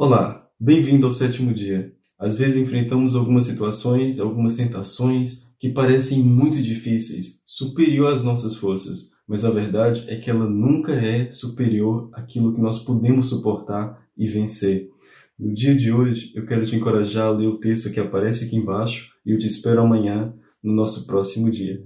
Olá, bem-vindo ao sétimo dia. Às vezes enfrentamos algumas situações, algumas tentações que parecem muito difíceis, superior às nossas forças, mas a verdade é que ela nunca é superior àquilo que nós podemos suportar e vencer. No dia de hoje, eu quero te encorajar a ler o texto que aparece aqui embaixo e eu te espero amanhã no nosso próximo dia.